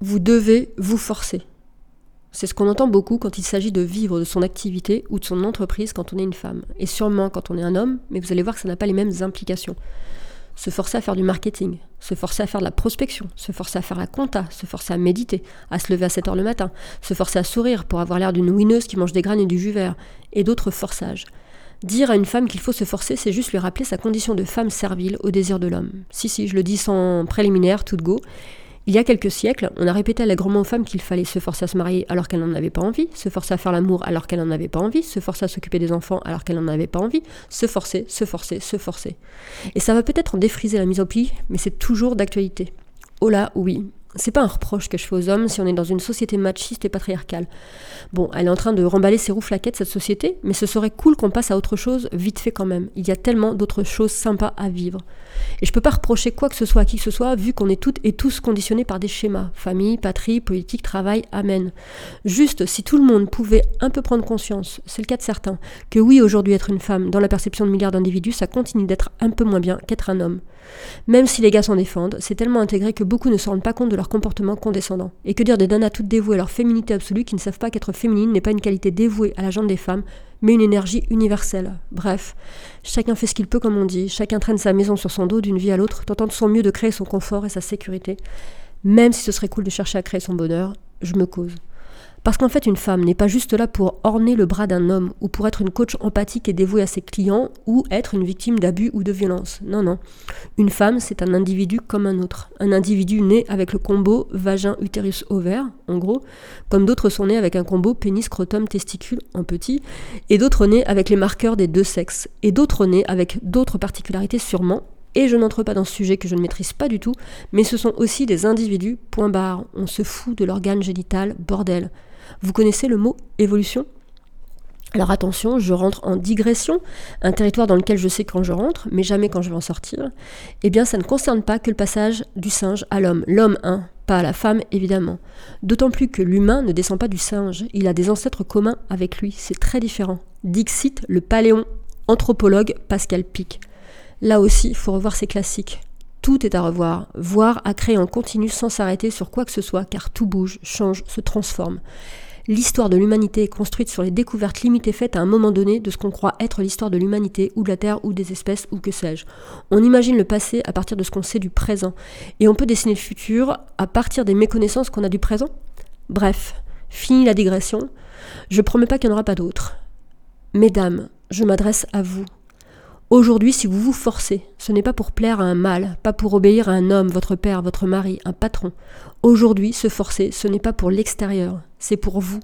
vous devez vous forcer. C'est ce qu'on entend beaucoup quand il s'agit de vivre de son activité ou de son entreprise quand on est une femme, et sûrement quand on est un homme, mais vous allez voir que ça n'a pas les mêmes implications. Se forcer à faire du marketing, se forcer à faire de la prospection, se forcer à faire la compta, se forcer à méditer, à se lever à 7 heures le matin, se forcer à sourire pour avoir l'air d'une winneuse qui mange des graines et du jus vert, et d'autres forçages. Dire à une femme qu'il faut se forcer, c'est juste lui rappeler sa condition de femme servile au désir de l'homme. Si, si, je le dis sans préliminaire, tout de go. Il y a quelques siècles, on a répété allègrement aux femmes qu'il fallait se forcer à se marier alors qu'elles n'en avaient pas envie, se forcer à faire l'amour alors qu'elles n'en avaient pas envie, se forcer à s'occuper des enfants alors qu'elles n'en avaient pas envie, se forcer, se forcer, se forcer. Et ça va peut-être en défriser la mise au pli, mais c'est toujours d'actualité. Oh là, oui, c'est pas un reproche que je fais aux hommes si on est dans une société machiste et patriarcale. Bon, elle est en train de remballer ses roues flaquettes, cette société, mais ce serait cool qu'on passe à autre chose vite fait quand même. Il y a tellement d'autres choses sympas à vivre. Et je peux pas reprocher quoi que ce soit à qui que ce soit, vu qu'on est toutes et tous conditionnés par des schémas. Famille, patrie, politique, travail, amen. Juste, si tout le monde pouvait un peu prendre conscience, c'est le cas de certains, que oui, aujourd'hui être une femme, dans la perception de milliards d'individus, ça continue d'être un peu moins bien qu'être un homme. Même si les gars s'en défendent, c'est tellement intégré que beaucoup ne se rendent pas compte de leur comportement condescendant. Et que dire des nanas toutes dévouées à leur féminité absolue qui ne savent pas qu'être féminine n'est pas une qualité dévouée à la jambe des femmes, mais une énergie universelle. Bref, chacun fait ce qu'il peut comme on dit, chacun traîne sa maison sur son dos d'une vie à l'autre, tentant de son mieux de créer son confort et sa sécurité. Même si ce serait cool de chercher à créer son bonheur, je me cause. Parce qu'en fait, une femme n'est pas juste là pour orner le bras d'un homme, ou pour être une coach empathique et dévouée à ses clients, ou être une victime d'abus ou de violence. Non, non. Une femme, c'est un individu comme un autre. Un individu né avec le combo vagin-utérus-ovaire, en gros, comme d'autres sont nés avec un combo pénis-scrotum-testicule en petit, et d'autres nés avec les marqueurs des deux sexes, et d'autres nés avec d'autres particularités sûrement, et je n'entre pas dans ce sujet que je ne maîtrise pas du tout, mais ce sont aussi des individus, point barre. On se fout de l'organe génital, bordel. Vous connaissez le mot évolution? Alors attention, je rentre en digression, un territoire dans lequel je sais quand je rentre, mais jamais quand je vais en sortir. Eh bien, ça ne concerne pas que le passage du singe à l'homme. L'homme, hein, pas à la femme, évidemment. D'autant plus que l'humain ne descend pas du singe, il a des ancêtres communs avec lui, c'est très différent. Dixit, le paléon anthropologue Pascal Pic. Là aussi, il faut revoir ses classiques. Tout est à revoir, voir à créer en continu sans s'arrêter sur quoi que ce soit, car tout bouge, change, se transforme. L'histoire de l'humanité est construite sur les découvertes limitées faites à un moment donné de ce qu'on croit être l'histoire de l'humanité ou de la Terre ou des espèces ou que sais-je. On imagine le passé à partir de ce qu'on sait du présent, et on peut dessiner le futur à partir des méconnaissances qu'on a du présent? Bref, fini la digression, je promets pas qu'il n'y en aura pas d'autres. Mesdames, je m'adresse à vous, Aujourd'hui, si vous vous forcez, ce n'est pas pour plaire à un mâle, pas pour obéir à un homme, votre père, votre mari, un patron. Aujourd'hui, se forcer, ce n'est pas pour l'extérieur, c'est pour vous.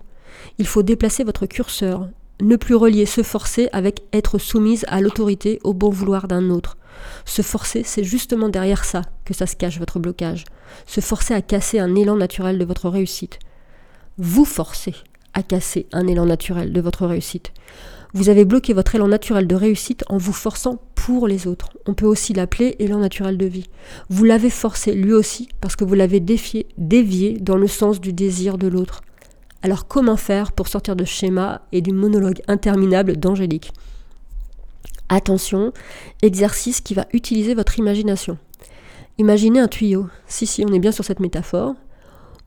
Il faut déplacer votre curseur, ne plus relier se forcer avec être soumise à l'autorité, au bon vouloir d'un autre. Se forcer, c'est justement derrière ça que ça se cache votre blocage. Se forcer à casser un élan naturel de votre réussite. Vous forcez à casser un élan naturel de votre réussite. Vous avez bloqué votre élan naturel de réussite en vous forçant pour les autres. On peut aussi l'appeler élan naturel de vie. Vous l'avez forcé lui aussi parce que vous l'avez défié, dévié dans le sens du désir de l'autre. Alors comment faire pour sortir de schéma et du monologue interminable d'Angélique? Attention, exercice qui va utiliser votre imagination. Imaginez un tuyau. Si, si, on est bien sur cette métaphore.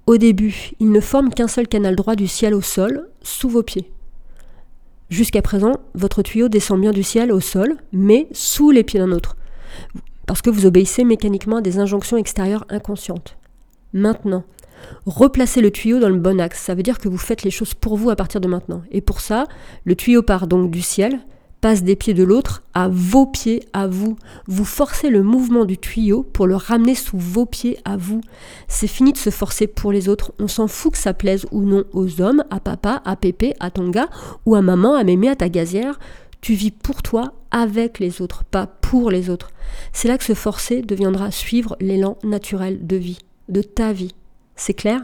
Au début, il ne forme qu'un seul canal droit du ciel au sol, sous vos pieds. Jusqu'à présent, votre tuyau descend bien du ciel au sol, mais sous les pieds d'un autre, parce que vous obéissez mécaniquement à des injonctions extérieures inconscientes. Maintenant, replacez le tuyau dans le bon axe, ça veut dire que vous faites les choses pour vous à partir de maintenant. Et pour ça, le tuyau part donc du ciel, passe des pieds de l'autre à vos pieds à vous. Vous forcez le mouvement du tuyau pour le ramener sous vos pieds à vous. C'est fini de se forcer pour les autres. On s'en fout que ça plaise ou non aux hommes, à papa, à pépé, à ton gars, ou à maman, à mémé, à ta gazière. Tu vis pour toi, avec les autres, pas pour les autres. C'est là que se forcer deviendra suivre l'élan naturel de vie, de ta vie. C'est clair?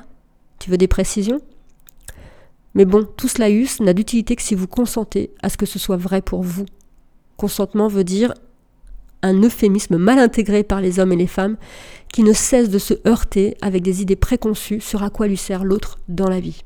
Tu veux des précisions? Mais bon, tout cela n'a d'utilité que si vous consentez à ce que ce soit vrai pour vous. Consentement veut dire un euphémisme mal intégré par les hommes et les femmes qui ne cessent de se heurter avec des idées préconçues sur à quoi lui sert l'autre dans la vie.